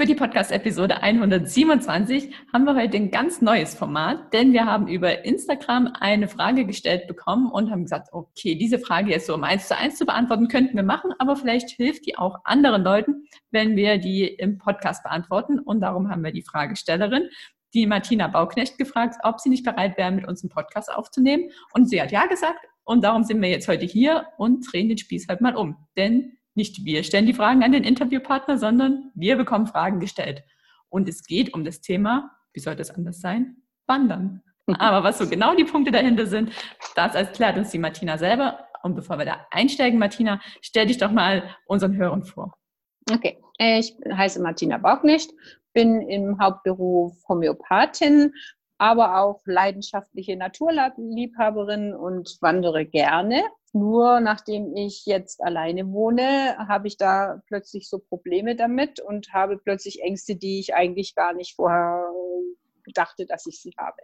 Für die Podcast-Episode 127 haben wir heute ein ganz neues Format, denn wir haben über Instagram eine Frage gestellt bekommen und haben gesagt, okay, diese Frage jetzt so um eins zu eins zu beantworten, könnten wir machen, aber vielleicht hilft die auch anderen Leuten, wenn wir die im Podcast beantworten. Und darum haben wir die Fragestellerin, die Martina Bauknecht, gefragt, ob sie nicht bereit wäre, mit uns einen Podcast aufzunehmen. Und sie hat ja gesagt. Und darum sind wir jetzt heute hier und drehen den Spieß halt mal um. Denn nicht wir stellen die Fragen an den Interviewpartner, sondern wir bekommen Fragen gestellt. Und es geht um das Thema, wie soll das anders sein? Wandern. Aber was so genau die Punkte dahinter sind, das erklärt uns die Martina selber. Und bevor wir da einsteigen, Martina, stell dich doch mal unseren Hörern vor. Okay, ich heiße Martina Baugnicht, bin im Hauptberuf Homöopathin, aber auch leidenschaftliche Naturliebhaberin und wandere gerne. Nur nachdem ich jetzt alleine wohne, habe ich da plötzlich so Probleme damit und habe plötzlich Ängste, die ich eigentlich gar nicht vorher dachte, dass ich sie habe.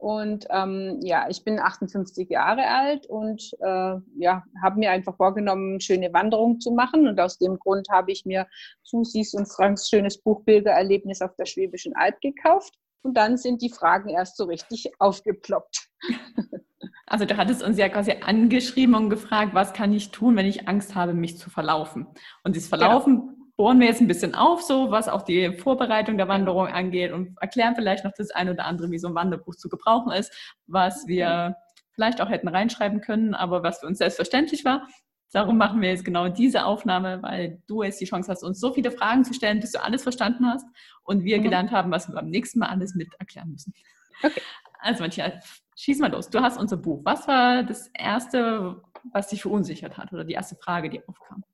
Und ähm, ja, ich bin 58 Jahre alt und äh, ja, habe mir einfach vorgenommen, schöne Wanderungen zu machen. Und aus dem Grund habe ich mir Susis und Franks schönes Buch Bildererlebnis auf der Schwäbischen Alb gekauft. Und dann sind die Fragen erst so richtig aufgeploppt. Also du hattest uns ja quasi angeschrieben und gefragt, was kann ich tun, wenn ich Angst habe, mich zu verlaufen? Und dieses Verlaufen ja. bohren wir jetzt ein bisschen auf, so was auch die Vorbereitung der Wanderung angeht und erklären vielleicht noch das ein oder andere, wie so ein Wanderbuch zu gebrauchen ist, was wir vielleicht auch hätten reinschreiben können, aber was für uns selbstverständlich war. Darum machen wir jetzt genau diese Aufnahme, weil du jetzt die Chance hast, uns so viele Fragen zu stellen, bis du alles verstanden hast und wir mhm. gelernt haben, was wir beim nächsten Mal alles mit erklären müssen. Okay. Also Matthias, schieß mal los. Du hast unser Buch. Was war das Erste, was dich verunsichert hat oder die erste Frage, die aufkam?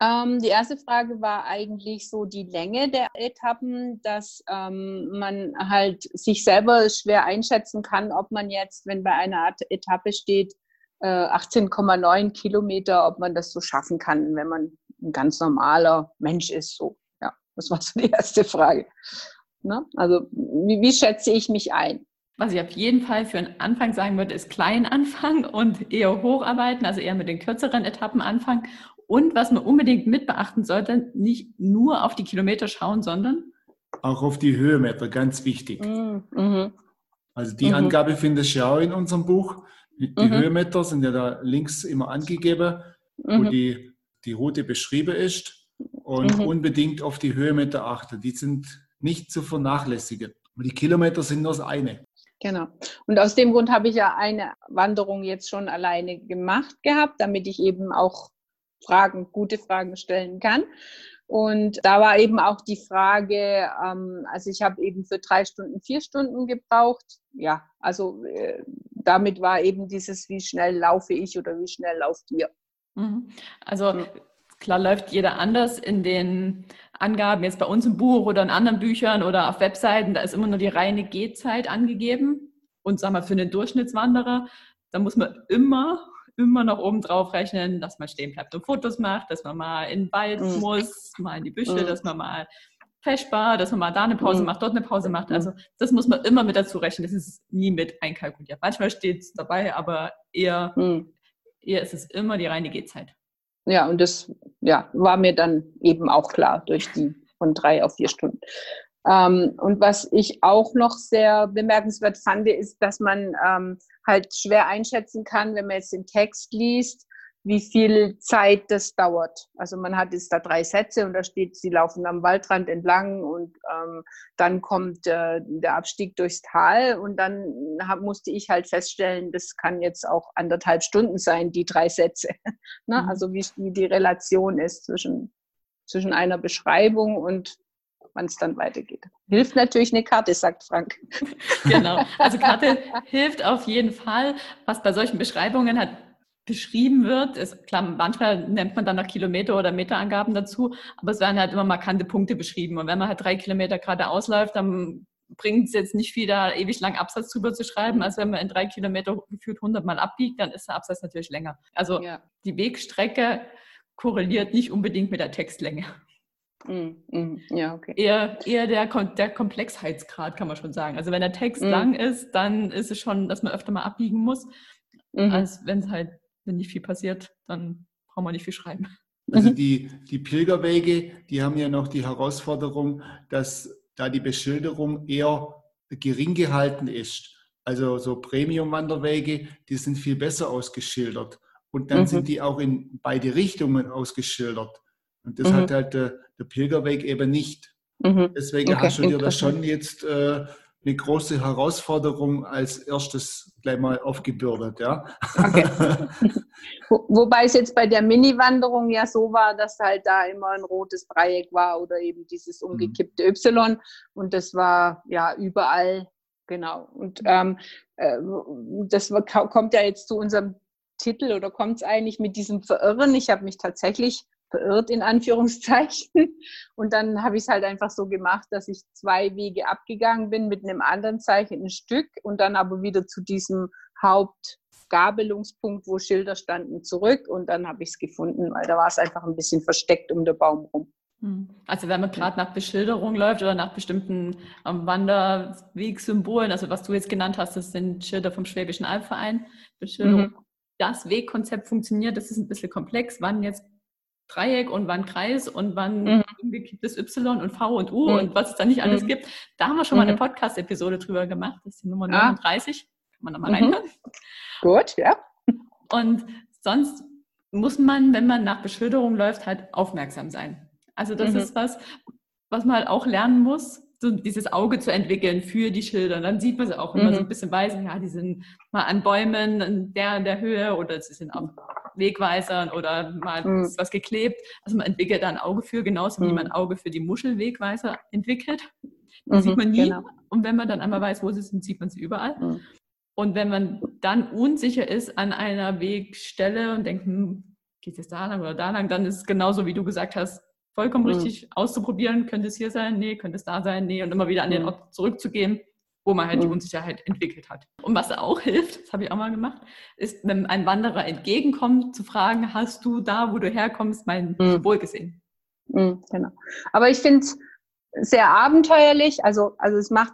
Ähm, die erste Frage war eigentlich so die Länge der Etappen, dass ähm, man halt sich selber schwer einschätzen kann, ob man jetzt, wenn bei einer Etappe steht, 18,9 äh, Kilometer, ob man das so schaffen kann, wenn man ein ganz normaler Mensch ist. So, ja, das war so die erste Frage. Ne? Also, wie, wie schätze ich mich ein? Was ich auf jeden Fall für einen Anfang sagen würde, ist klein anfangen und eher hocharbeiten, also eher mit den kürzeren Etappen anfangen. Und was man unbedingt mit beachten sollte, nicht nur auf die Kilometer schauen, sondern auch auf die Höhenmeter, ganz wichtig. Mm, mhm. Also die mhm. Angabe findest du ja auch in unserem Buch. Die mhm. Höhenmeter sind ja da links immer angegeben, wo mhm. die, die Route beschrieben ist. Und mhm. unbedingt auf die Höhenmeter achten. Die sind nicht zu vernachlässigen. Aber die Kilometer sind nur das eine. Genau. Und aus dem Grund habe ich ja eine Wanderung jetzt schon alleine gemacht gehabt, damit ich eben auch Fragen, gute Fragen stellen kann. Und da war eben auch die Frage, ähm, also ich habe eben für drei Stunden, vier Stunden gebraucht. Ja, also äh, damit war eben dieses, wie schnell laufe ich oder wie schnell lauft ihr. Mhm. Also klar läuft jeder anders in den Angaben, jetzt bei uns im Buch oder in anderen Büchern oder auf Webseiten, da ist immer nur die reine Gehzeit angegeben. Und sag mal, für einen Durchschnittswanderer, da muss man immer, immer noch oben drauf rechnen, dass man stehen bleibt und Fotos macht, dass man mal in den Wald mhm. muss, mal in die Büsche, mhm. dass man mal festbar, dass man mal da eine Pause mhm. macht, dort eine Pause macht. Also das muss man immer mit dazu rechnen. Das ist nie mit einkalkuliert. Manchmal steht es dabei, aber eher, mhm. eher ist es immer die reine Gehzeit. Ja, und das ja, war mir dann eben auch klar durch die von drei auf vier Stunden. Ähm, und was ich auch noch sehr bemerkenswert fand, ist, dass man ähm, halt schwer einschätzen kann, wenn man jetzt den Text liest, wie viel Zeit das dauert. Also man hat jetzt da drei Sätze und da steht, sie laufen am Waldrand entlang und ähm, dann kommt äh, der Abstieg durchs Tal und dann hab, musste ich halt feststellen, das kann jetzt auch anderthalb Stunden sein, die drei Sätze. ne? Mhm. Also wie, wie die Relation ist zwischen, zwischen einer Beschreibung und wann es dann weitergeht. Hilft natürlich eine Karte, sagt Frank. Genau. Also Karte hilft auf jeden Fall. Was bei solchen Beschreibungen hat beschrieben wird. Ist, klar, manchmal nennt man dann noch Kilometer- oder Meterangaben dazu, aber es werden halt immer markante Punkte beschrieben. Und wenn man halt drei Kilometer gerade ausläuft, dann bringt es jetzt nicht viel, da ewig lang Absatz drüber zu schreiben. Also wenn man in drei Kilometer gefühlt 100 Mal abbiegt, dann ist der Absatz natürlich länger. Also ja. die Wegstrecke korreliert nicht unbedingt mit der Textlänge. Mm, mm, ja, okay. Eher, eher der, der Komplexheitsgrad, kann man schon sagen. Also wenn der Text mm. lang ist, dann ist es schon, dass man öfter mal abbiegen muss. Mhm. Als wenn es halt, wenn nicht viel passiert, dann braucht man nicht viel schreiben. Also die, die Pilgerwege, die haben ja noch die Herausforderung, dass da die Beschilderung eher gering gehalten ist. Also so Premium-Wanderwege, die sind viel besser ausgeschildert. Und dann mhm. sind die auch in beide Richtungen ausgeschildert. Und das mhm. hat halt der, der, Pilgerweg eben nicht. Mhm. Deswegen okay. hast du dir da schon jetzt äh, eine große Herausforderung als erstes gleich mal aufgebürdet, ja. Okay. Wobei es jetzt bei der Mini-Wanderung ja so war, dass halt da immer ein rotes Dreieck war oder eben dieses mhm. umgekippte. Y und das war ja überall genau. Und ähm, äh, das kommt ja jetzt zu unserem Titel oder kommt es eigentlich mit diesem Verirren? Ich habe mich tatsächlich verirrt in Anführungszeichen. Und dann habe ich es halt einfach so gemacht, dass ich zwei Wege abgegangen bin mit einem anderen Zeichen ein Stück und dann aber wieder zu diesem Hauptgabelungspunkt, wo Schilder standen, zurück. Und dann habe ich es gefunden, weil da war es einfach ein bisschen versteckt um den Baum rum. Hm. Also wenn man gerade nach Beschilderung läuft oder nach bestimmten ähm, Wanderwegsymbolen, also was du jetzt genannt hast, das sind Schilder vom Schwäbischen Albverein, Beschilderung. Mhm. Das Wegkonzept funktioniert, das ist ein bisschen komplex, wann jetzt Dreieck und wann Kreis und wann mhm. umgekipptes Y und V und U mhm. und was es da nicht alles mhm. gibt. Da haben wir schon mal eine mhm. Podcast-Episode drüber gemacht. Das ist die Nummer 39. Ah. Kann man da mal mhm. reinhören. Gut, ja. Und sonst muss man, wenn man nach Beschilderung läuft, halt aufmerksam sein. Also das mhm. ist was, was man halt auch lernen muss, so dieses Auge zu entwickeln für die Schilder. Und dann sieht man sie auch immer so ein bisschen weiß, ja, die sind mal an Bäumen in der, in der Höhe oder sie sind auf Wegweisern oder mal mhm. ist was geklebt. Also man entwickelt da ein Auge für, genauso wie mhm. man ein Auge für die Muschelwegweiser entwickelt. Das mhm, sieht man nie. Genau. Und wenn man dann einmal weiß, wo sie sind, sieht man sie überall. Mhm. Und wenn man dann unsicher ist an einer Wegstelle und denkt, hm, geht es da lang oder da lang, dann ist es genauso, wie du gesagt hast, vollkommen mhm. richtig auszuprobieren. Könnte es hier sein? Nee, könnte es da sein? Nee. Und immer wieder an den Ort zurückzugehen wo man halt die mhm. Unsicherheit entwickelt hat. Und was auch hilft, das habe ich auch mal gemacht, ist, wenn ein Wanderer entgegenkommt, zu fragen, hast du da, wo du herkommst, mein mhm. Symbol gesehen? Mhm, genau. Aber ich finde es sehr abenteuerlich. Also, also es macht,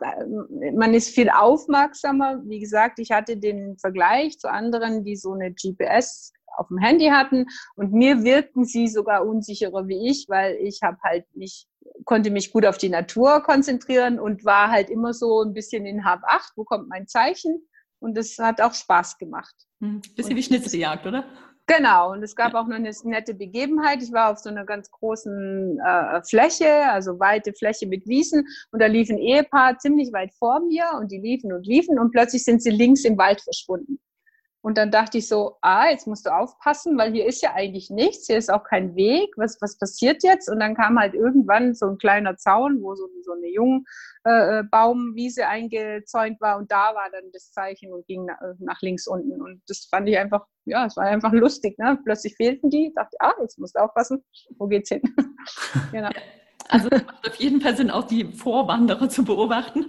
man ist viel aufmerksamer. Wie gesagt, ich hatte den Vergleich zu anderen, die so eine GPS auf dem Handy hatten und mir wirkten sie sogar unsicherer wie ich, weil ich habe halt nicht konnte mich gut auf die Natur konzentrieren und war halt immer so ein bisschen in Hab 8, wo kommt mein Zeichen? Und das hat auch Spaß gemacht. Hm, bisschen wie Schnitzeljagd, oder? Genau, und es gab auch noch eine nette Begebenheit. Ich war auf so einer ganz großen äh, Fläche, also weite Fläche mit Wiesen, und da lief ein Ehepaar ziemlich weit vor mir und die liefen und liefen und plötzlich sind sie links im Wald verschwunden. Und dann dachte ich so, ah, jetzt musst du aufpassen, weil hier ist ja eigentlich nichts, hier ist auch kein Weg, was, was passiert jetzt? Und dann kam halt irgendwann so ein kleiner Zaun, wo so, so eine Jungbaumwiese äh, eingezäunt war und da war dann das Zeichen und ging nach, nach, links unten. Und das fand ich einfach, ja, es war einfach lustig. Ne? Plötzlich fehlten die, dachte, ah, jetzt musst du aufpassen, wo geht's hin? genau. Also es macht auf jeden Fall Sinn, auch die Vorwanderer zu beobachten.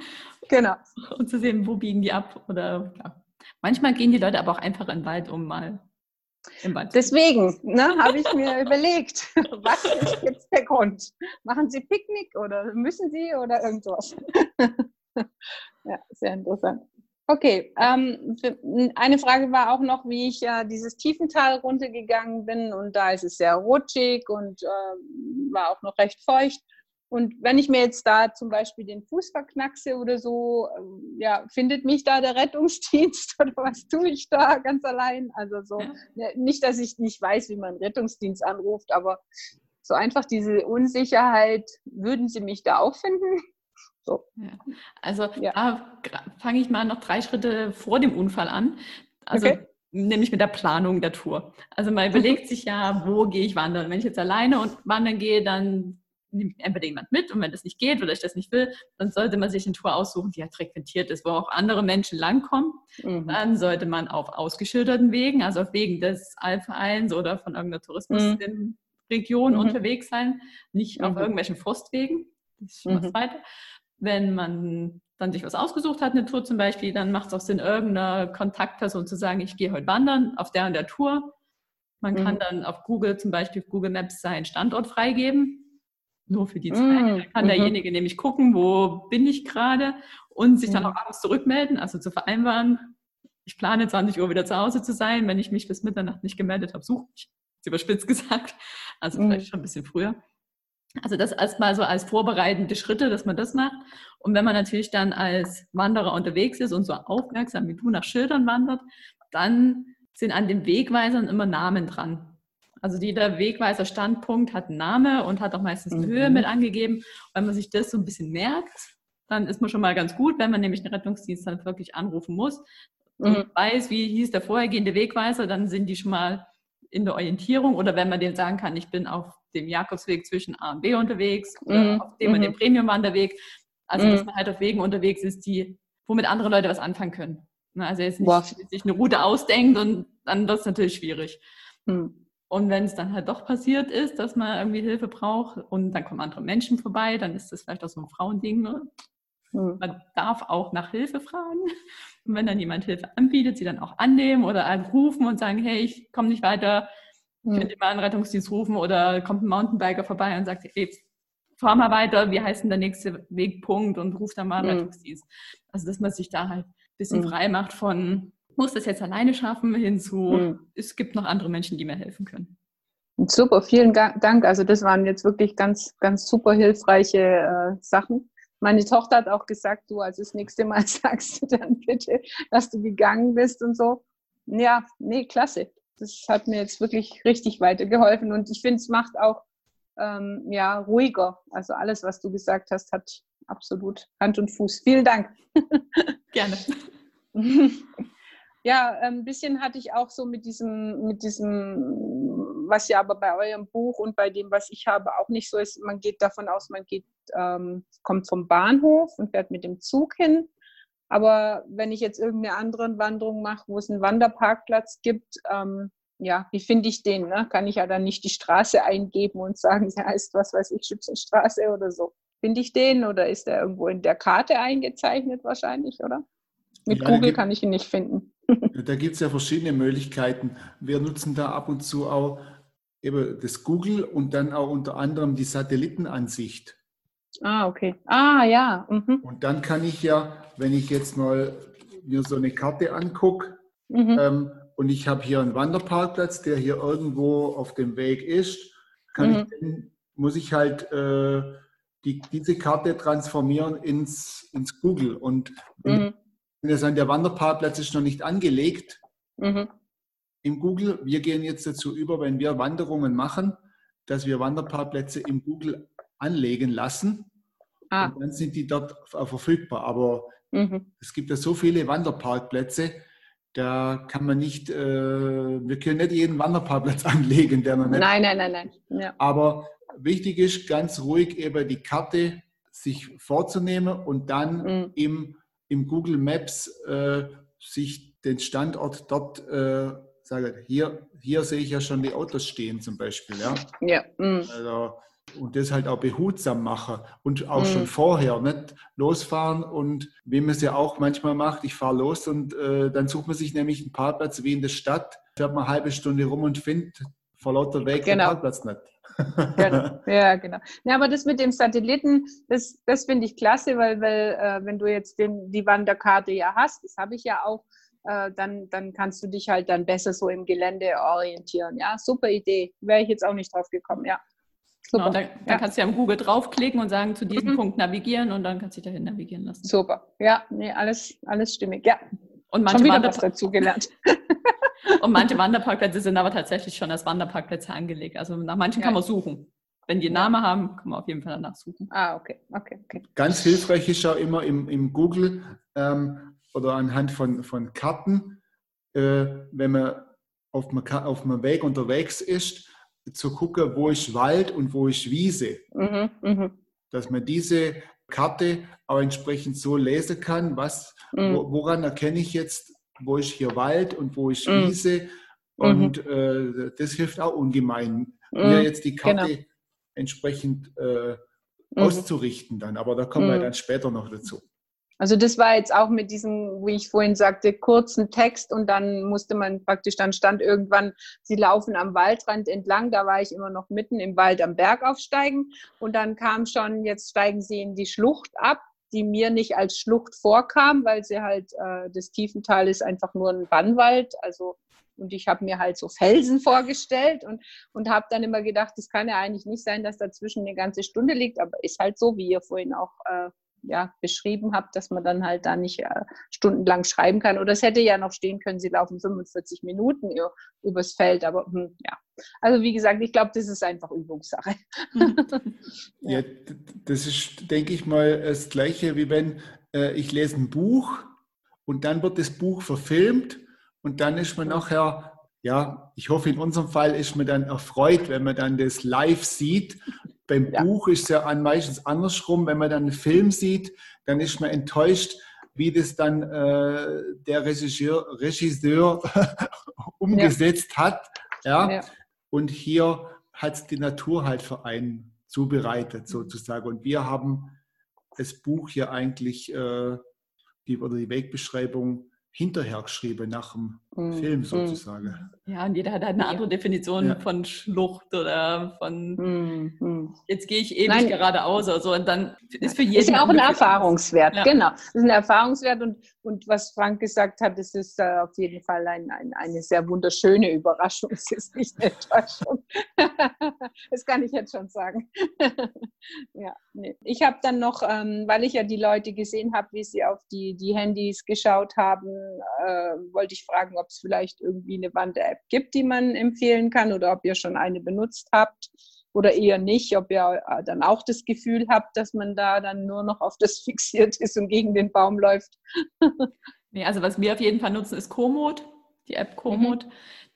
Genau. Und zu sehen, wo biegen die ab oder ja. Manchmal gehen die Leute aber auch einfach in den Wald, um mal im Wald. Deswegen ne, habe ich mir überlegt, was ist jetzt der Grund? Machen Sie Picknick oder müssen Sie oder irgendwas? ja, sehr interessant. Okay, ähm, eine Frage war auch noch, wie ich ja dieses Tiefental runtergegangen bin und da ist es sehr rutschig und äh, war auch noch recht feucht. Und wenn ich mir jetzt da zum Beispiel den Fuß verknackse oder so, ähm, ja, findet mich da der Rettungsdienst oder was tue ich da ganz allein? Also so, ja. Ne, nicht, dass ich nicht weiß, wie man Rettungsdienst anruft, aber so einfach diese Unsicherheit, würden Sie mich da auch finden? So. Ja. Also ja. da fange ich mal noch drei Schritte vor dem Unfall an. Also okay. nämlich mit der Planung der Tour. Also man überlegt sich ja, wo gehe ich wandern? Wenn ich jetzt alleine und wandern gehe, dann nimmt entweder jemand mit und wenn das nicht geht oder ich das nicht will, dann sollte man sich eine Tour aussuchen, die halt frequentiert ist, wo auch andere Menschen langkommen. Mhm. Dann sollte man auf ausgeschilderten Wegen, also auf Wegen des Alpha-1 oder von irgendeiner Tourismusregion mhm. unterwegs sein, nicht mhm. auf irgendwelchen Forstwegen. Das ist schon mhm. das Zweite. Wenn man dann sich was ausgesucht hat, eine Tour zum Beispiel, dann macht es auch Sinn, irgendeiner Kontaktperson zu sagen, ich gehe heute wandern auf der und der Tour. Man mhm. kann dann auf Google zum Beispiel Google Maps seinen Standort freigeben, nur für die Zeit. Mhm. Dann kann mhm. derjenige nämlich gucken, wo bin ich gerade und sich dann mhm. auch abends zurückmelden, also zu vereinbaren, ich plane 20 Uhr wieder zu Hause zu sein. Wenn ich mich bis Mitternacht nicht gemeldet habe, suche ich. Überspitzt gesagt. Also mhm. vielleicht schon ein bisschen früher. Also das erstmal so als vorbereitende Schritte, dass man das macht. Und wenn man natürlich dann als Wanderer unterwegs ist und so aufmerksam wie du nach Schildern wandert, dann sind an den Wegweisern immer Namen dran. Also jeder Wegweiser-Standpunkt hat einen Namen und hat auch meistens eine mhm. Höhe mit angegeben. Und wenn man sich das so ein bisschen merkt, dann ist man schon mal ganz gut, wenn man nämlich einen Rettungsdienst dann wirklich anrufen muss und mhm. weiß, wie hieß der vorhergehende Wegweiser, dann sind die schon mal in der Orientierung. Oder wenn man denen sagen kann, ich bin auf dem Jakobsweg zwischen A und B unterwegs oder mhm. auf dem mhm. und dem Premium-Wanderweg. Also, dass mhm. man halt auf Wegen unterwegs ist, die, womit andere Leute was anfangen können. Ne, also jetzt nicht wow. sich eine Route ausdenkt und dann wird es natürlich schwierig. Mhm. Und wenn es dann halt doch passiert ist, dass man irgendwie Hilfe braucht und dann kommen andere Menschen vorbei, dann ist das vielleicht auch so ein Frauending. Ne? Mhm. Man darf auch nach Hilfe fragen. Und wenn dann jemand Hilfe anbietet, sie dann auch annehmen oder anrufen und sagen, hey, ich komme nicht weiter, mhm. könnt ihr mal einen Rettungsdienst rufen oder kommt ein Mountainbiker vorbei und sagt, hey, fahr mal weiter, wie heißt denn der nächste Wegpunkt und ruft dann mal einen mhm. Rettungsdienst. Also dass man sich da halt ein bisschen mhm. frei macht von, muss das jetzt alleine schaffen, hinzu, mhm. es gibt noch andere Menschen, die mir helfen können. Super, vielen Dank. Also das waren jetzt wirklich ganz, ganz super hilfreiche äh, Sachen. Meine Tochter hat auch gesagt, du, also das nächste Mal sagst du dann bitte, dass du gegangen bist und so. Ja, nee, klasse. Das hat mir jetzt wirklich richtig weitergeholfen und ich finde, es macht auch ähm, ja, ruhiger. Also alles, was du gesagt hast, hat absolut Hand und Fuß. Vielen Dank. Gerne. ja, ein bisschen hatte ich auch so mit diesem, mit diesem, was ja aber bei eurem Buch und bei dem, was ich habe, auch nicht so ist. Man geht davon aus, man geht, ähm, kommt vom Bahnhof und fährt mit dem Zug hin. Aber wenn ich jetzt irgendeine andere Wanderung mache, wo es einen Wanderparkplatz gibt, ähm, ja, wie finde ich den? Ne? Kann ich ja dann nicht die Straße eingeben und sagen, sie heißt, was weiß ich, Schützenstraße oder so. Finde ich den oder ist er irgendwo in der Karte eingezeichnet wahrscheinlich, oder? Mit ja, Google gibt, kann ich ihn nicht finden. Da gibt es ja verschiedene Möglichkeiten. Wir nutzen da ab und zu auch eben das Google und dann auch unter anderem die Satellitenansicht. Ah, okay. Ah, ja. Mhm. Und dann kann ich ja, wenn ich jetzt mal mir so eine Karte angucke, mhm. ähm, und ich habe hier einen Wanderparkplatz, der hier irgendwo auf dem Weg ist, mhm. ich, muss ich halt äh, die, diese Karte transformieren ins, ins Google. Und mhm. wenn es an der Wanderparkplatz ist noch nicht angelegt mhm. im Google, wir gehen jetzt dazu über, wenn wir Wanderungen machen, dass wir Wanderparkplätze im Google anlegen lassen. Ah. Und dann sind die dort verfügbar. Aber mhm. es gibt ja so viele Wanderparkplätze, da kann man nicht, äh, wir können nicht jeden Wanderparkplatz anlegen, der noch nicht. Nein, nein, nein, nein. Ja. Aber wichtig ist, ganz ruhig eben die Karte sich vorzunehmen und dann mhm. im, im Google Maps äh, sich den Standort dort äh, sagen, hier, hier sehe ich ja schon die Autos stehen zum Beispiel. Ja. ja. Mhm. Also, und das halt auch behutsam machen und auch mhm. schon vorher nicht losfahren und wie man es ja auch manchmal macht, ich fahre los und äh, dann sucht man sich nämlich einen Parkplatz wie in der Stadt, fährt man eine halbe Stunde rum und findet vor lauter Weg genau. den Parkplatz nicht. Genau. Ja, genau. Ja, aber das mit dem Satelliten, das, das finde ich klasse, weil, weil äh, wenn du jetzt den, die Wanderkarte ja hast, das habe ich ja auch, äh, dann, dann kannst du dich halt dann besser so im Gelände orientieren. Ja, super Idee. Wäre ich jetzt auch nicht drauf gekommen, ja. Genau, dann, dann ja. kannst du ja am Google draufklicken und sagen, zu diesem mhm. Punkt navigieren und dann kannst du dich dahin navigieren lassen. Super. Ja, nee, alles, alles stimmig. Ja. Und manche schon wieder was dazu gelernt. und manche Wanderparkplätze sind aber tatsächlich schon als Wanderparkplätze angelegt. Also nach manchen ja. kann man suchen. Wenn die einen Namen haben, kann man auf jeden Fall danach suchen. Ah, okay. okay, okay. Ganz hilfreich ist auch immer im, im Google ähm, oder anhand von, von Karten, äh, wenn man auf einem, auf einem Weg unterwegs ist, zu gucken, wo ist Wald und wo ist Wiese. Mhm, mh. Dass man diese Karte auch entsprechend so lesen kann, was, mhm. woran erkenne ich jetzt, wo ist hier Wald und wo ist mhm. Wiese. Und äh, das hilft auch ungemein, mir mhm. jetzt die Karte genau. entsprechend äh, mhm. auszurichten dann. Aber da kommen wir dann später noch dazu. Also das war jetzt auch mit diesem, wie ich vorhin sagte, kurzen Text und dann musste man praktisch, dann stand irgendwann, sie laufen am Waldrand entlang, da war ich immer noch mitten im Wald am Berg aufsteigen. Und dann kam schon, jetzt steigen sie in die Schlucht ab, die mir nicht als Schlucht vorkam, weil sie halt, äh, das Tiefental ist einfach nur ein Bannwald, also und ich habe mir halt so Felsen vorgestellt und, und habe dann immer gedacht, das kann ja eigentlich nicht sein, dass dazwischen eine ganze Stunde liegt, aber ist halt so, wie ihr vorhin auch äh, ja, beschrieben habt, dass man dann halt da nicht äh, stundenlang schreiben kann. Oder es hätte ja noch stehen können, sie laufen 45 Minuten übers Feld. Aber hm, ja, also wie gesagt, ich glaube, das ist einfach Übungssache. ja. ja. das ist, denke ich mal, das Gleiche, wie wenn äh, ich lese ein Buch und dann wird das Buch verfilmt und dann ist man nachher ja, ich hoffe, in unserem Fall ist man dann erfreut, wenn man dann das live sieht beim ja. Buch ist es ja meistens andersrum. Wenn man dann einen Film sieht, dann ist man enttäuscht, wie das dann äh, der Regisseur, Regisseur umgesetzt ja. hat. Ja? ja? Und hier hat es die Natur halt für einen zubereitet, sozusagen. Und wir haben das Buch hier eigentlich, äh, die, oder die Wegbeschreibung, hinterher geschrieben, nach dem. Film mhm. sozusagen. Ja, und jeder hat halt eine andere Definition ja. von Schlucht oder von mm. jetzt gehe ich ewig Nein. geradeaus oder so. Und dann ist für jeden. Ist ja auch ein Erfahrungswert, ja. genau. Das ist ein Erfahrungswert und, und was Frank gesagt hat, das ist äh, auf jeden Fall ein, ein, eine sehr wunderschöne Überraschung. Es ist nicht eine Enttäuschung. das kann ich jetzt schon sagen. ja, nee. Ich habe dann noch, ähm, weil ich ja die Leute gesehen habe, wie sie auf die, die Handys geschaut haben, äh, wollte ich fragen, ob es vielleicht irgendwie eine Wander-App gibt, die man empfehlen kann oder ob ihr schon eine benutzt habt oder eher nicht, ob ihr äh, dann auch das Gefühl habt, dass man da dann nur noch auf das fixiert ist und gegen den Baum läuft. nee, also was wir auf jeden Fall nutzen, ist Komoot, die App Komoot.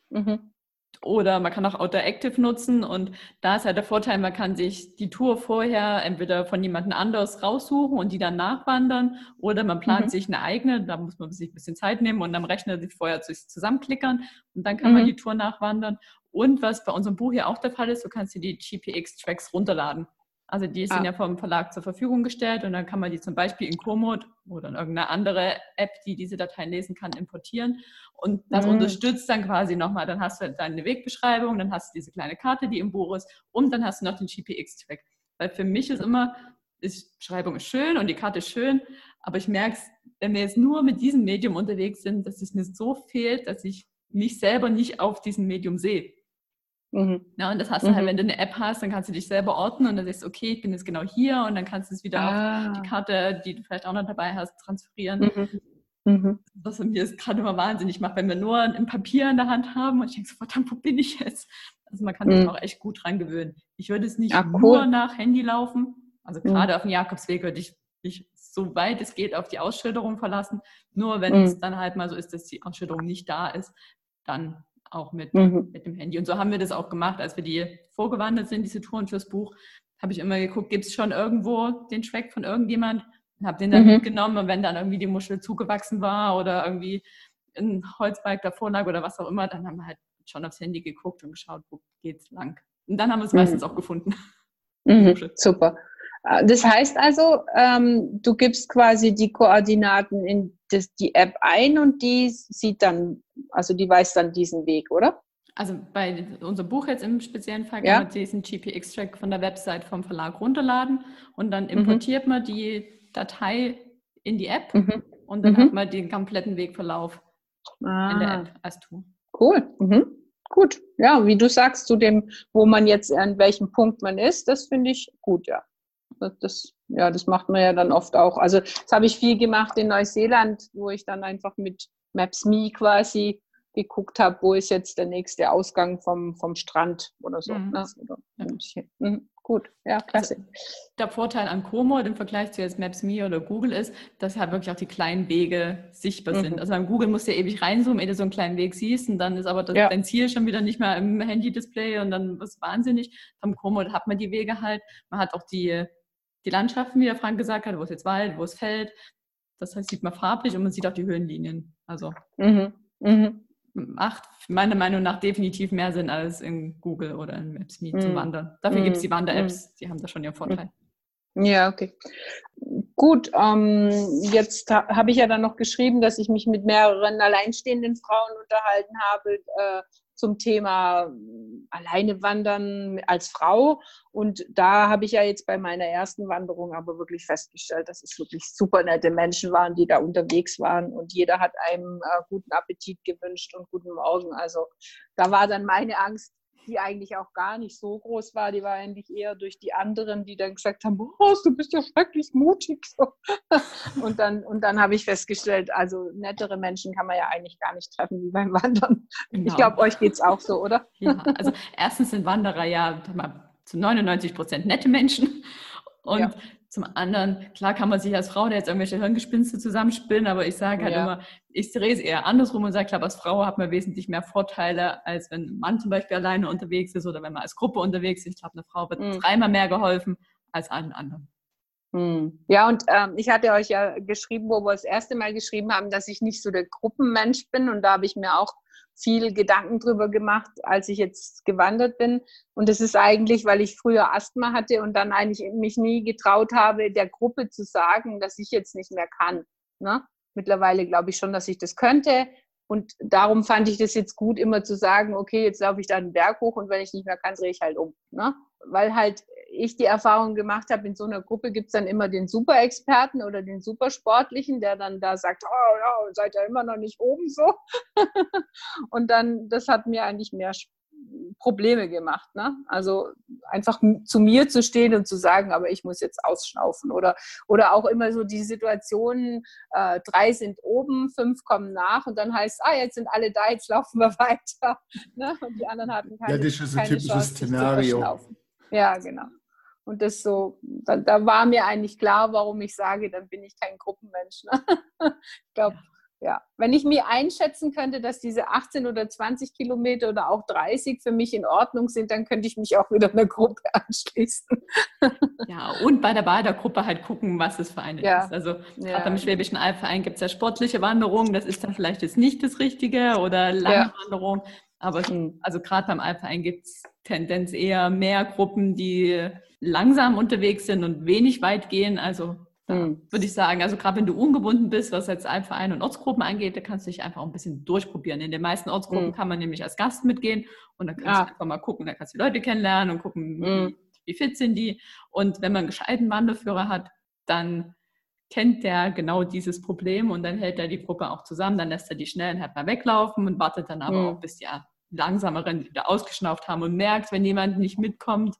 Mhm. Mhm. Oder man kann auch Autoactive nutzen und da ist halt der Vorteil, man kann sich die Tour vorher entweder von jemandem anders raussuchen und die dann nachwandern oder man plant mhm. sich eine eigene, da muss man sich ein bisschen Zeit nehmen und am Rechner sich vorher zusammenklickern und dann kann mhm. man die Tour nachwandern. Und was bei unserem Buch ja auch der Fall ist, du kannst dir die GPX-Tracks runterladen. Also die sind ah. ja vom Verlag zur Verfügung gestellt und dann kann man die zum Beispiel in Komoot oder in irgendeine andere App, die diese Dateien lesen kann, importieren. Und das mhm. unterstützt dann quasi nochmal. Dann hast du deine Wegbeschreibung, dann hast du diese kleine Karte, die im Buch ist und dann hast du noch den GPX-Track. Weil für mich ist immer, ist, Beschreibung ist schön und die Karte ist schön, aber ich merke es, wenn wir jetzt nur mit diesem Medium unterwegs sind, dass es mir so fehlt, dass ich mich selber nicht auf diesem Medium sehe. Mhm. Ja, und das hast du halt, mhm. halt, wenn du eine App hast, dann kannst du dich selber ordnen und dann sagst du, okay, ich bin jetzt genau hier und dann kannst du es wieder ah. auf die Karte, die du vielleicht auch noch dabei hast, transferieren. Mhm. Mhm. Was mir jetzt gerade immer wahnsinnig macht, wenn wir nur ein Papier in der Hand haben und ich denke so, verdammt, wo bin ich jetzt? Also man kann sich mhm. auch echt gut dran gewöhnen. Ich würde es nicht ja, cool. nur nach Handy laufen. Also mhm. gerade auf dem Jakobsweg würde ich mich so weit es geht auf die Ausschilderung verlassen. Nur wenn es dann halt mal so ist, dass die Ausschilderung nicht da ist, dann auch mit, mhm. mit dem Handy. Und so haben wir das auch gemacht, als wir die vorgewandert sind, diese Touren fürs Buch, habe ich immer geguckt, gibt es schon irgendwo den Track von irgendjemand? Und habe den dann mhm. mitgenommen und wenn dann irgendwie die Muschel zugewachsen war oder irgendwie ein Holzbalk davor lag oder was auch immer, dann haben wir halt schon aufs Handy geguckt und geschaut, wo geht's lang. Und dann haben wir es mhm. meistens auch gefunden. Mhm. Super. Äh, das heißt also, ähm, du gibst quasi die Koordinaten in das, die App ein und die sieht dann, also die weiß dann diesen Weg, oder? Also bei unserem Buch jetzt im speziellen Fall kann ja. man diesen GPX-Track von der Website vom Verlag runterladen und dann mhm. importiert mhm. man die Datei in die App mhm. und dann mhm. hat man den kompletten Wegverlauf ah. in der ah. App als Tool. Cool. Mhm. Gut. Ja, wie du sagst, zu dem, wo man jetzt an welchem Punkt man ist, das finde ich gut, ja. Das, ja, das macht man ja dann oft auch. Also das habe ich viel gemacht in Neuseeland, wo ich dann einfach mit Maps.me quasi geguckt habe, wo ist jetzt der nächste Ausgang vom, vom Strand oder so. Mhm. Ne? Oder ja. mhm. Gut, ja, klasse. Also, der Vorteil an Komoot im Vergleich zu jetzt Maps.me oder Google ist, dass halt wirklich auch die kleinen Wege sichtbar mhm. sind. Also beim Google musst du ja ewig reinzoomen, ehe du so einen kleinen Weg siehst und dann ist aber das, ja. dein Ziel schon wieder nicht mehr im Handy-Display und dann ist es wahnsinnig. Beim Komoot hat man die Wege halt. Man hat auch die die Landschaften, wie der Frank gesagt hat, wo ist jetzt Wald, wo ist Feld. Das heißt, sieht man farblich und man sieht auch die Höhenlinien. Also mhm. Mhm. macht meiner Meinung nach definitiv mehr Sinn als in Google oder in Maps.me mhm. zum Wandern. Dafür gibt es die mhm. Wander-Apps, mhm. die haben da schon ihren Vorteil. Ja, okay. Gut, ähm, jetzt ha habe ich ja dann noch geschrieben, dass ich mich mit mehreren alleinstehenden Frauen unterhalten habe äh, zum Thema hm, alleine wandern als Frau. Und da habe ich ja jetzt bei meiner ersten Wanderung aber wirklich festgestellt, dass es wirklich super nette Menschen waren, die da unterwegs waren. Und jeder hat einem äh, guten Appetit gewünscht und guten Morgen. Also da war dann meine Angst, die eigentlich auch gar nicht so groß war. Die war eigentlich eher durch die anderen, die dann gesagt haben, oh, du bist ja schrecklich mutig. Und dann, und dann habe ich festgestellt, also nettere Menschen kann man ja eigentlich gar nicht treffen wie beim Wandern. Genau. Ich glaube, euch geht es auch so, oder? Ja, also erstens sind Wanderer ja zu 99 Prozent nette Menschen. Und ja. Zum anderen, klar kann man sich als Frau da jetzt irgendwelche Hirngespinste zusammenspinnen, aber ich sage halt ja. immer, ich drehe es eher andersrum und sage, klar, als Frau hat man wesentlich mehr Vorteile, als wenn ein Mann zum Beispiel alleine unterwegs ist oder wenn man als Gruppe unterwegs ist. Ich glaube, eine Frau wird mhm. dreimal mehr geholfen als allen anderen. Mhm. Ja, und ähm, ich hatte euch ja geschrieben, wo wir das erste Mal geschrieben haben, dass ich nicht so der Gruppenmensch bin und da habe ich mir auch viel Gedanken drüber gemacht, als ich jetzt gewandert bin. Und das ist eigentlich, weil ich früher Asthma hatte und dann eigentlich mich nie getraut habe, der Gruppe zu sagen, dass ich jetzt nicht mehr kann. Ne? Mittlerweile glaube ich schon, dass ich das könnte. Und darum fand ich das jetzt gut, immer zu sagen, okay, jetzt laufe ich da einen Berg hoch und wenn ich nicht mehr kann, drehe ich halt um. Ne? Weil halt ich die Erfahrung gemacht habe, in so einer Gruppe gibt es dann immer den Superexperten oder den Supersportlichen, der dann da sagt, oh ja, seid ihr immer noch nicht oben so. und dann, das hat mir eigentlich mehr Probleme gemacht. Ne? Also einfach zu mir zu stehen und zu sagen, aber ich muss jetzt ausschnaufen. Oder, oder auch immer so die Situationen, äh, drei sind oben, fünf kommen nach und dann heißt, ah, jetzt sind alle da, jetzt laufen wir weiter. Ne? Und die anderen hatten keine, ja, das ist ein typisches Chance, Szenario. Ja, genau. Und das so, da, da, war mir eigentlich klar, warum ich sage, dann bin ich kein Gruppenmensch. Ne? ich glaube, ja, wenn ich mir einschätzen könnte, dass diese 18 oder 20 Kilometer oder auch 30 für mich in Ordnung sind, dann könnte ich mich auch wieder einer Gruppe anschließen. ja, und bei der Badergruppe halt gucken, was es für eine ja. ist. Also ja. beim Schwäbischen Albverein gibt es ja sportliche Wanderungen, das ist dann vielleicht jetzt nicht das Richtige oder lange ja. Wanderung. Aber mhm. also gerade beim Alpverein gibt es Tendenz eher mehr Gruppen, die langsam unterwegs sind und wenig weit gehen. Also mhm. würde ich sagen, also gerade wenn du ungebunden bist, was jetzt Alpverein und Ortsgruppen angeht, da kannst du dich einfach auch ein bisschen durchprobieren. In den meisten Ortsgruppen mhm. kann man nämlich als Gast mitgehen und dann kannst ja. du einfach mal gucken, da kannst du die Leute kennenlernen und gucken, wie, hm. wie fit sind die. Und wenn man einen gescheiten Wanderführer hat, dann kennt der genau dieses Problem und dann hält er die Gruppe auch zusammen, dann lässt er die Schnellen halt mal weglaufen und wartet dann aber mhm. auch, bis die Langsameren wieder ausgeschnauft haben und merkt, wenn jemand nicht mitkommt.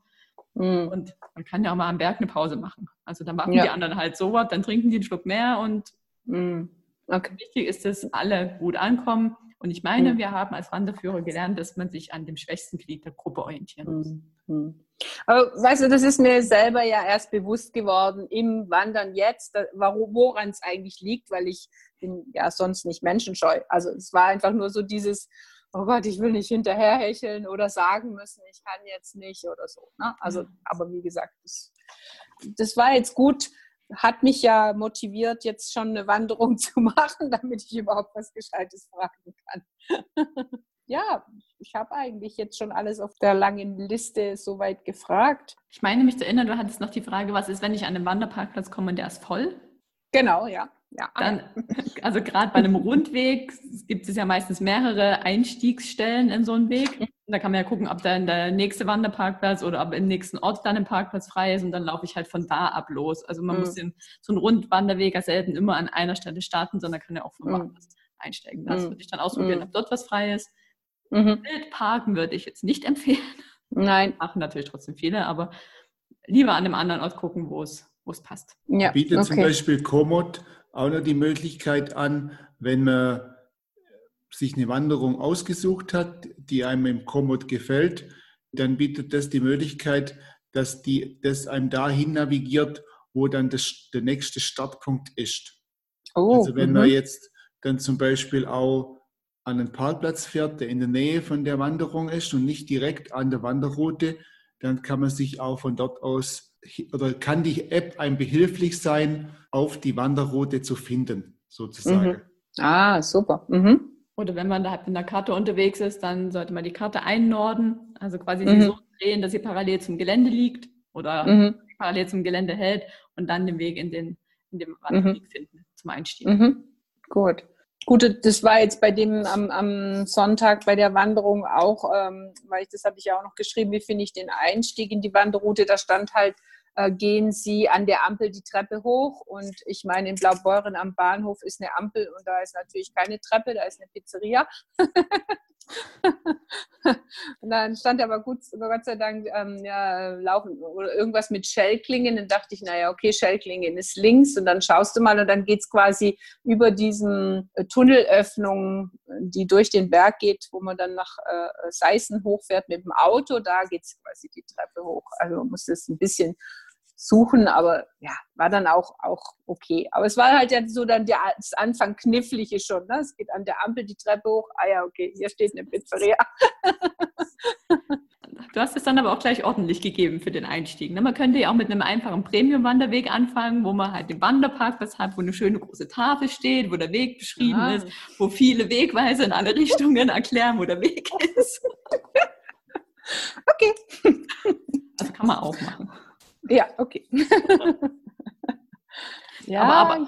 Mhm. Und man kann ja auch mal am Berg eine Pause machen. Also dann machen ja. die anderen halt so was, dann trinken die einen Schluck mehr und mhm. okay. wichtig ist, dass alle gut ankommen. Und ich meine, mhm. wir haben als Wanderführer gelernt, dass man sich an dem schwächsten Glied der Gruppe orientieren muss. Mhm. Mhm. Aber weißt du, das ist mir selber ja erst bewusst geworden im Wandern jetzt, woran es eigentlich liegt, weil ich bin ja sonst nicht menschenscheu. Also es war einfach nur so dieses, oh Gott, ich will nicht hinterherhecheln oder sagen müssen, ich kann jetzt nicht oder so. Ne? Also, aber wie gesagt, das, das war jetzt gut, hat mich ja motiviert, jetzt schon eine Wanderung zu machen, damit ich überhaupt was Gescheites fragen kann. ja, ich habe eigentlich jetzt schon alles auf der langen Liste soweit gefragt. Ich meine mich zu erinnern, du hattest noch die Frage, was ist, wenn ich an einem Wanderparkplatz komme und der ist voll? Genau, ja. Ja. Dann, also gerade bei einem Rundweg gibt es ja meistens mehrere Einstiegsstellen in so einen Weg. Und da kann man ja gucken, ob dann der nächste Wanderparkplatz oder ob im nächsten Ort dann ein Parkplatz frei ist und dann laufe ich halt von da ab los. Also man mhm. muss den, so einen Rundwanderweg ja selten immer an einer Stelle starten, sondern kann ja auch vom mhm. Parkplatz einsteigen. Das mhm. würde ich dann ausprobieren, mhm. ob dort was frei ist. Mhm. Wildparken würde ich jetzt nicht empfehlen. Nein. Machen natürlich trotzdem viele, aber lieber an einem anderen Ort gucken, wo es wo es passt. Ja, Bietet okay. zum Beispiel Komoot auch noch die Möglichkeit an, wenn man sich eine Wanderung ausgesucht hat, die einem im Komoot gefällt, dann bietet das die Möglichkeit, dass die, das einem dahin navigiert, wo dann das, der nächste Startpunkt ist. Oh, also wenn -hmm. man jetzt dann zum Beispiel auch an einen Parkplatz fährt, der in der Nähe von der Wanderung ist und nicht direkt an der Wanderroute, dann kann man sich auch von dort aus oder kann die App einem behilflich sein, auf die Wanderroute zu finden, sozusagen. Mhm. Ah, super. Mhm. Oder wenn man da halt mit einer Karte unterwegs ist, dann sollte man die Karte einnorden, also quasi mhm. so drehen, dass sie parallel zum Gelände liegt oder mhm. parallel zum Gelände hält und dann den Weg in den in dem Wanderweg mhm. finden zum Einstieg. Mhm. Gut. Gut, das war jetzt bei dem am, am Sonntag bei der Wanderung auch, ähm, weil ich das habe ich ja auch noch geschrieben, wie finde ich den Einstieg in die Wanderroute. Da stand halt, äh, gehen Sie an der Ampel die Treppe hoch. Und ich meine, in Blaubeuren am Bahnhof ist eine Ampel und da ist natürlich keine Treppe, da ist eine Pizzeria. und dann stand aber gut, Gott sei Dank, ähm, ja, laufen oder irgendwas mit Schellklingen. Dann dachte ich, naja, okay, Schellklingen ist links und dann schaust du mal und dann geht es quasi über diesen äh, Tunnelöffnung, die durch den Berg geht, wo man dann nach äh, Seißen hochfährt mit dem Auto. Da geht es quasi die Treppe hoch. Also muss es ein bisschen suchen, aber ja, war dann auch, auch okay. Aber es war halt ja so dann der, das Anfang knifflige schon. Ne? Es geht an der Ampel die Treppe hoch. Ah ja, okay, hier steht eine Pizzeria. Du hast es dann aber auch gleich ordentlich gegeben für den Einstieg. Ne? Man könnte ja auch mit einem einfachen Premium-Wanderweg anfangen, wo man halt den Wanderparkplatz hat, wo eine schöne große Tafel steht, wo der Weg beschrieben ja. ist, wo viele Wegweiser in alle Richtungen erklären, wo der Weg ist. Okay. Also kann man auch machen. Ja, okay. ja, aber, aber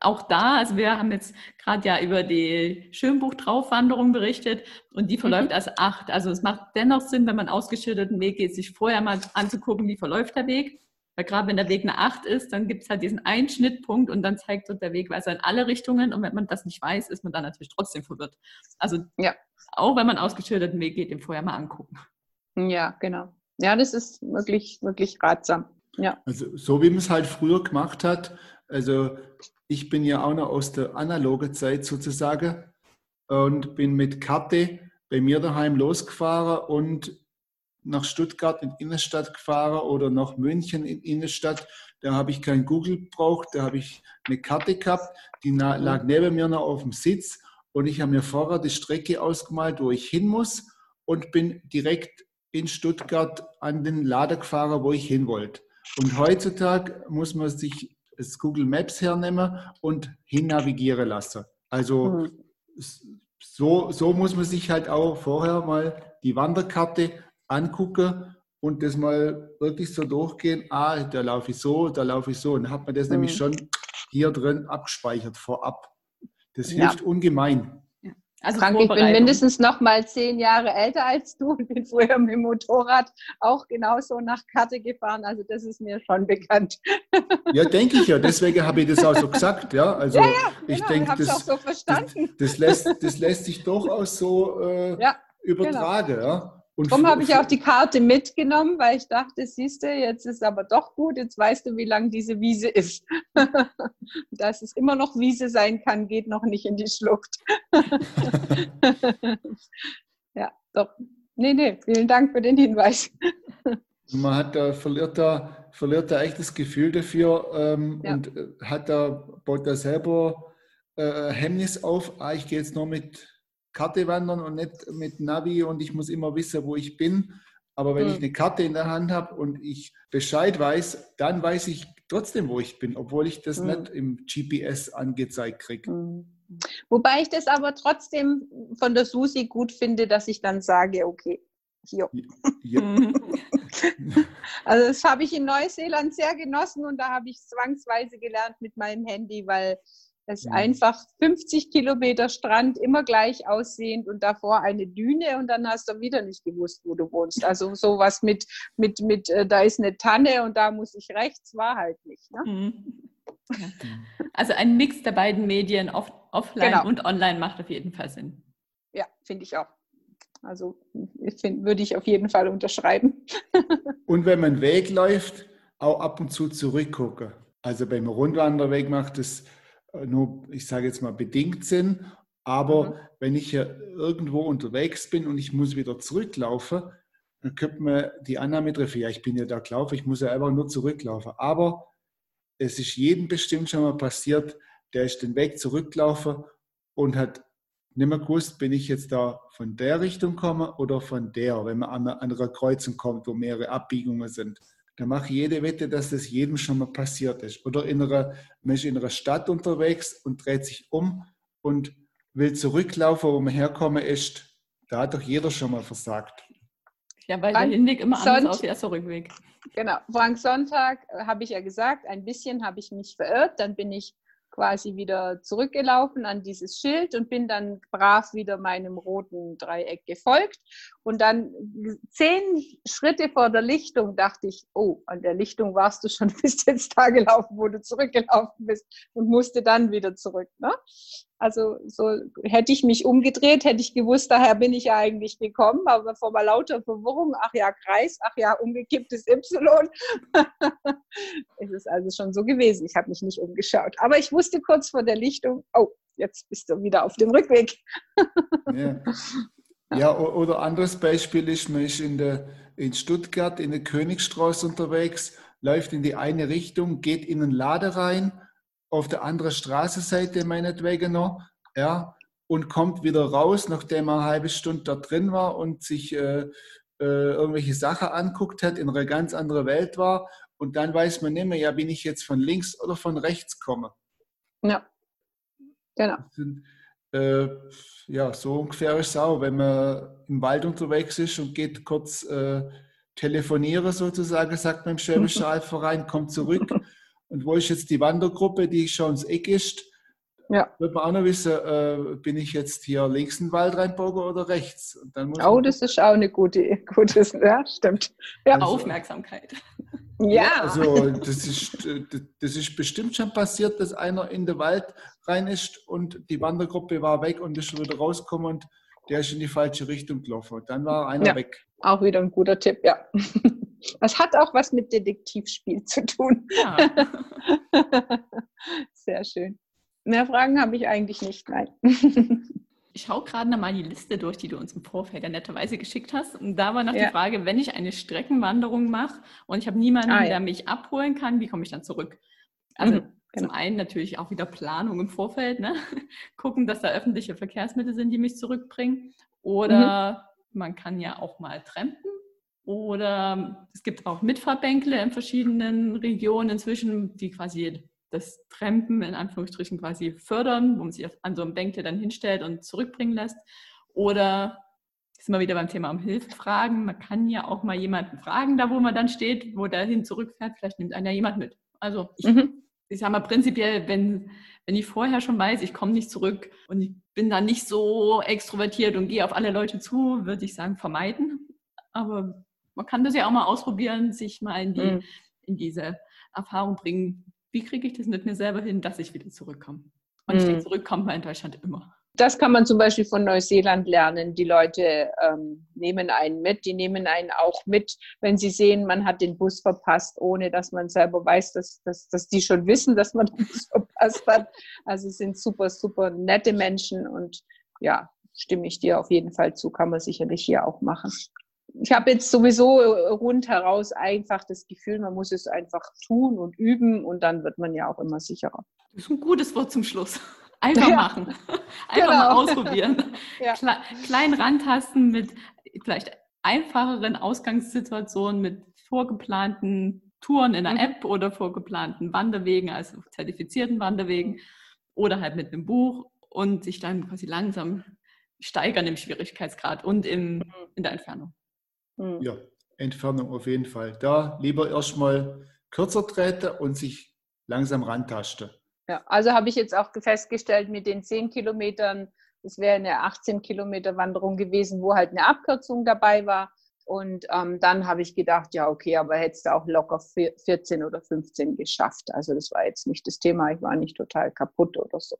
auch da, also wir haben jetzt gerade ja über die Schönbuch-Draufwanderung berichtet und die verläuft mhm. als acht. Also es macht dennoch Sinn, wenn man ausgeschilderten Weg geht, sich vorher mal anzugucken, wie verläuft der Weg. Weil gerade wenn der Weg eine acht ist, dann gibt es halt diesen Einschnittpunkt und dann zeigt dort der Wegweiser in alle Richtungen. Und wenn man das nicht weiß, ist man dann natürlich trotzdem verwirrt. Also ja. auch wenn man ausgeschilderten Weg geht, den vorher mal angucken. Ja, genau ja, das ist wirklich, wirklich ratsam. Ja. Also so wie man es halt früher gemacht hat. Also ich bin ja auch noch aus der analogen Zeit sozusagen und bin mit Karte bei mir daheim losgefahren und nach Stuttgart in Innenstadt gefahren oder nach München in Innenstadt. Da habe ich kein Google gebraucht, da habe ich eine Karte gehabt, die lag neben mir noch auf dem Sitz und ich habe mir vorher die Strecke ausgemalt, wo ich hin muss und bin direkt in Stuttgart an den Lader gefahren, wo ich hin wollte. Und heutzutage muss man sich das Google Maps hernehmen und hin navigieren lassen. Also mhm. so, so muss man sich halt auch vorher mal die Wanderkarte angucken und das mal wirklich so durchgehen. Ah, da laufe ich so, da laufe ich so. Und dann hat man das mhm. nämlich schon hier drin abgespeichert vorab. Das hilft ja. ungemein. Also Frank, ich bin mindestens noch mal zehn Jahre älter als du und bin früher mit dem Motorrad auch genauso nach Karte gefahren. Also das ist mir schon bekannt. Ja, denke ich ja. Deswegen habe ich das auch so gesagt. Ja, also ja, ja, ich genau, denke, das, so das, das, lässt, das lässt sich durchaus so äh, ja, übertragen. Genau. Ja. Und Darum habe ich auch die Karte mitgenommen, weil ich dachte, siehst du, jetzt ist aber doch gut, jetzt weißt du, wie lang diese Wiese ist. Dass es immer noch Wiese sein kann, geht noch nicht in die Schlucht. ja, doch. Nee, nee, vielen Dank für den Hinweis. Man hat da, verliert da, verliert da echt das Gefühl dafür ähm, ja. und äh, hat da, baut da selber äh, Hemmnis auf, ah, ich gehe jetzt nur mit Karte wandern und nicht mit Navi und ich muss immer wissen, wo ich bin. Aber wenn mhm. ich eine Karte in der Hand habe und ich Bescheid weiß, dann weiß ich trotzdem, wo ich bin, obwohl ich das mhm. nicht im GPS angezeigt kriege. Mhm. Wobei ich das aber trotzdem von der Susi gut finde, dass ich dann sage, okay, hier. Ja. also das habe ich in Neuseeland sehr genossen und da habe ich zwangsweise gelernt mit meinem Handy, weil es ist mhm. einfach 50 Kilometer Strand, immer gleich aussehend und davor eine Düne und dann hast du wieder nicht gewusst, wo du wohnst. Also sowas mit, mit, mit äh, da ist eine Tanne und da muss ich rechts, war halt nicht. Ne? Mhm. Ja. Also ein Mix der beiden Medien, off offline genau. und online, macht auf jeden Fall Sinn. Ja, finde ich auch. Also find, würde ich auf jeden Fall unterschreiben. und wenn man Weg läuft, auch ab und zu zurückgucken. Also beim Rundwanderweg macht es nur, ich sage jetzt mal, bedingt sind. Aber mhm. wenn ich ja irgendwo unterwegs bin und ich muss wieder zurücklaufen, dann könnte man die Annahme treffen, ja, ich bin ja da gelaufen, ich muss ja einfach nur zurücklaufen. Aber es ist jedem bestimmt schon mal passiert, der ist den Weg zurückgelaufen und hat nicht mehr gewusst, bin ich jetzt da von der Richtung komme oder von der, wenn man an einer Kreuzung kommt, wo mehrere Abbiegungen sind da mache ich jede Wette, dass das jedem schon mal passiert ist. Oder in einer, man ist in einer Stadt unterwegs und dreht sich um und will zurücklaufen, wo man herkommen ist. Da hat doch jeder schon mal versagt. Ja, weil der Hinweg immer anders aussieht als der Rückweg. genau. Frank Sonntag äh, habe ich ja gesagt, ein bisschen habe ich mich verirrt. Dann bin ich quasi wieder zurückgelaufen an dieses Schild und bin dann brav wieder meinem roten Dreieck gefolgt. Und dann zehn Schritte vor der Lichtung dachte ich, oh, an der Lichtung warst du schon, bist jetzt da gelaufen, wo du zurückgelaufen bist und musste dann wieder zurück. Ne? Also so hätte ich mich umgedreht, hätte ich gewusst, daher bin ich ja eigentlich gekommen, aber vor mal lauter Verwirrung, ach ja, Kreis, ach ja, umgekipptes Y. es ist also schon so gewesen. Ich habe mich nicht umgeschaut. Aber ich wusste kurz vor der Lichtung, oh, jetzt bist du wieder auf dem Rückweg. ja. ja, oder anderes Beispiel ist, man ist in, der, in Stuttgart in der Königstraße unterwegs, läuft in die eine Richtung, geht in einen Laden rein auf der anderen Straßenseite meinetwegen noch, ja, und kommt wieder raus, nachdem er eine halbe Stunde da drin war und sich äh, äh, irgendwelche Sachen anguckt hat, in einer ganz anderen Welt war. Und dann weiß man nicht mehr, ja, bin ich jetzt von links oder von rechts komme. Ja, genau. Sind, äh, ja, so ungefähr ist es auch, wenn man im Wald unterwegs ist und geht kurz äh, telefonieren sozusagen, sagt man im Schwäbischen Albverein, kommt zurück Und wo ist jetzt die Wandergruppe, die schon ins Eck ist? Ja. Wird man auch noch wissen, äh, bin ich jetzt hier links in den Wald reinbogen oder rechts? oh, das ist auch eine gute, gutes, ja, stimmt. Ja. Also, Aufmerksamkeit. Ja. Also das ist, das ist bestimmt schon passiert, dass einer in den Wald rein ist und die Wandergruppe war weg und ist schon wieder rausgekommen und der ist in die falsche Richtung gelaufen. Dann war einer ja. weg. Auch wieder ein guter Tipp, ja. Das hat auch was mit Detektivspiel zu tun. Ja. Sehr schön. Mehr Fragen habe ich eigentlich nicht, nein. Ich schaue gerade nochmal die Liste durch, die du uns im Vorfeld ja netterweise geschickt hast. Und da war noch ja. die Frage, wenn ich eine Streckenwanderung mache und ich habe niemanden, ah, ja. der mich abholen kann, wie komme ich dann zurück? Also mhm, genau. zum einen natürlich auch wieder Planung im Vorfeld, ne? gucken, dass da öffentliche Verkehrsmittel sind, die mich zurückbringen. Oder mhm. Man kann ja auch mal trampen oder es gibt auch Mitfahrbänkle in verschiedenen Regionen inzwischen, die quasi das Trampen in Anführungsstrichen quasi fördern, wo man sich an so einem Bänkle dann hinstellt und zurückbringen lässt. Oder sind wir wieder beim Thema um Hilfe fragen. Man kann ja auch mal jemanden fragen, da wo man dann steht, wo der hin zurückfährt. Vielleicht nimmt einer jemand mit. Also ich, mhm. Ich sage mal prinzipiell, wenn, wenn ich vorher schon weiß, ich komme nicht zurück und ich bin dann nicht so extrovertiert und gehe auf alle Leute zu, würde ich sagen, vermeiden. Aber man kann das ja auch mal ausprobieren, sich mal in, die, mhm. in diese Erfahrung bringen. Wie kriege ich das mit mir selber hin, dass ich wieder zurückkomme? Und mhm. ich denke, zurückkommt man in Deutschland immer. Das kann man zum Beispiel von Neuseeland lernen. Die Leute ähm, nehmen einen mit, die nehmen einen auch mit, wenn sie sehen, man hat den Bus verpasst, ohne dass man selber weiß, dass, dass, dass die schon wissen, dass man den Bus verpasst hat. Also es sind super, super nette Menschen und ja, stimme ich dir auf jeden Fall zu, kann man sicherlich hier auch machen ich habe jetzt sowieso rundheraus einfach das Gefühl, man muss es einfach tun und üben und dann wird man ja auch immer sicherer. Das ist ein gutes Wort zum Schluss. Einfach ja. machen. Einfach genau. mal ausprobieren. Ja. Kle klein rantasten mit vielleicht einfacheren Ausgangssituationen, mit vorgeplanten Touren in einer mhm. App oder vorgeplanten Wanderwegen, also zertifizierten Wanderwegen oder halt mit einem Buch und sich dann quasi langsam steigern im Schwierigkeitsgrad und im, mhm. in der Entfernung. Hm. Ja, Entfernung auf jeden Fall. Da lieber erstmal kürzer treten und sich langsam rantasten. Ja, also habe ich jetzt auch festgestellt, mit den 10 Kilometern, es wäre eine 18 Kilometer Wanderung gewesen, wo halt eine Abkürzung dabei war. Und ähm, dann habe ich gedacht, ja, okay, aber hättest du auch locker 14 oder 15 geschafft. Also das war jetzt nicht das Thema, ich war nicht total kaputt oder so.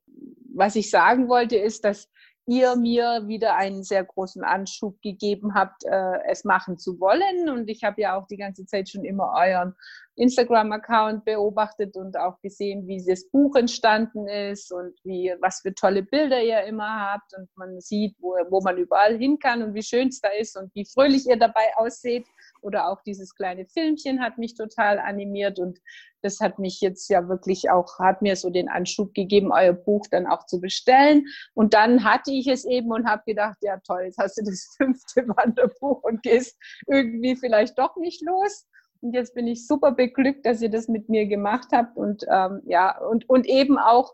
Was ich sagen wollte, ist, dass ihr mir wieder einen sehr großen Anschub gegeben habt, äh, es machen zu wollen. Und ich habe ja auch die ganze Zeit schon immer euren Instagram-Account beobachtet und auch gesehen, wie das Buch entstanden ist und wie, was für tolle Bilder ihr immer habt. Und man sieht, wo, wo man überall hin kann und wie schön es da ist und wie fröhlich ihr dabei aussieht. Oder auch dieses kleine Filmchen hat mich total animiert und das hat mich jetzt ja wirklich auch, hat mir so den Anschub gegeben, euer Buch dann auch zu bestellen. Und dann hatte ich es eben und habe gedacht, ja toll, jetzt hast du das fünfte Wanderbuch und gehst irgendwie vielleicht doch nicht los. Und jetzt bin ich super beglückt, dass ihr das mit mir gemacht habt und ähm, ja, und, und eben auch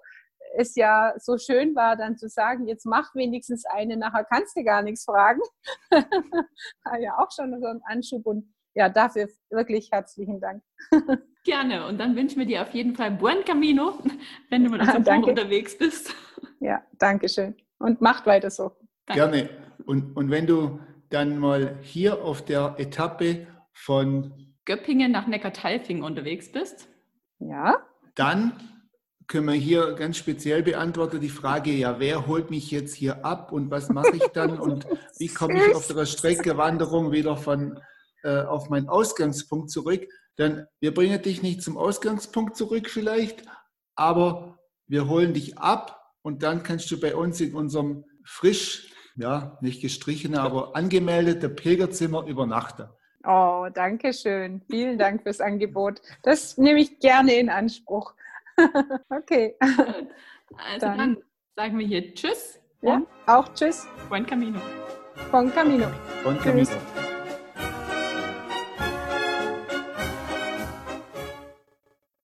es ja so schön war, dann zu sagen, jetzt mach wenigstens eine, nachher kannst du gar nichts fragen. war ja auch schon so ein Anschub und ja, dafür wirklich herzlichen Dank. Gerne. Und dann wünschen wir dir auf jeden Fall Buen Camino, wenn du mit unserem Buch unterwegs bist. Ja, danke schön. Und macht weiter so. Danke. Gerne. Und, und wenn du dann mal hier auf der Etappe von Göppingen nach Neckartalfing unterwegs bist. Ja. Dann können wir hier ganz speziell beantworten die Frage, ja, wer holt mich jetzt hier ab und was mache ich dann und wie komme ich auf der Streckewanderung wieder von äh, auf meinen Ausgangspunkt zurück? Dann wir bringen dich nicht zum Ausgangspunkt zurück vielleicht, aber wir holen dich ab und dann kannst du bei uns in unserem frisch, ja, nicht gestrichene, aber angemeldete Pilgerzimmer übernachten. Oh, danke schön. Vielen Dank fürs Angebot. Das nehme ich gerne in Anspruch. okay. Also dann, dann, sagen wir hier Tschüss. Ja, auch Tschüss. Buen Camino. Buen Camino. Buen Camino. Tschüss.